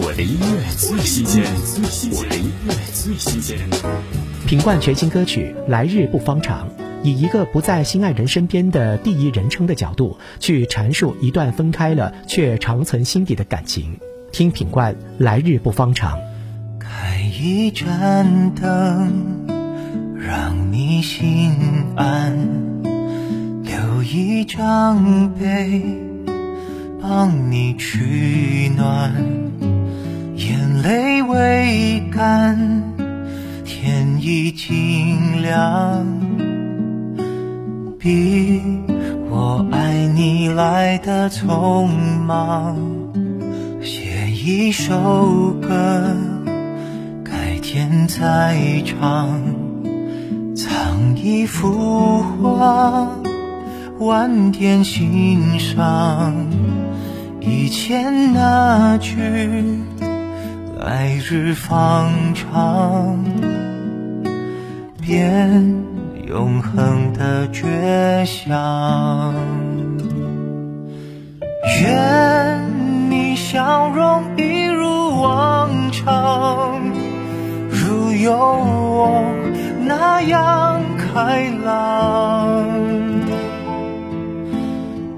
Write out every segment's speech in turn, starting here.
我的音乐最新鲜，我的音乐最新鲜。品冠全新歌曲《来日不方长》，以一个不在心爱人身边的第一人称的角度，去阐述一段分开了却长存心底的感情。听品冠《来日不方长》。开一盏灯，让你心安；留一张被，帮你取暖。干，天已经亮，比我爱你来的匆忙。写一首歌，改天再唱。藏一幅画，晚点欣赏。以前那句。来日方长，变永恒的绝响。愿你笑容一如往常，如有我那样开朗。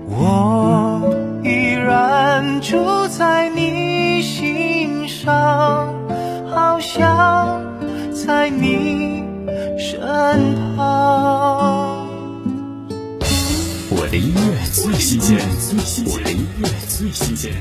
我依然住在心上。想在你身旁。我的音乐最新鲜，我的音乐最新鲜。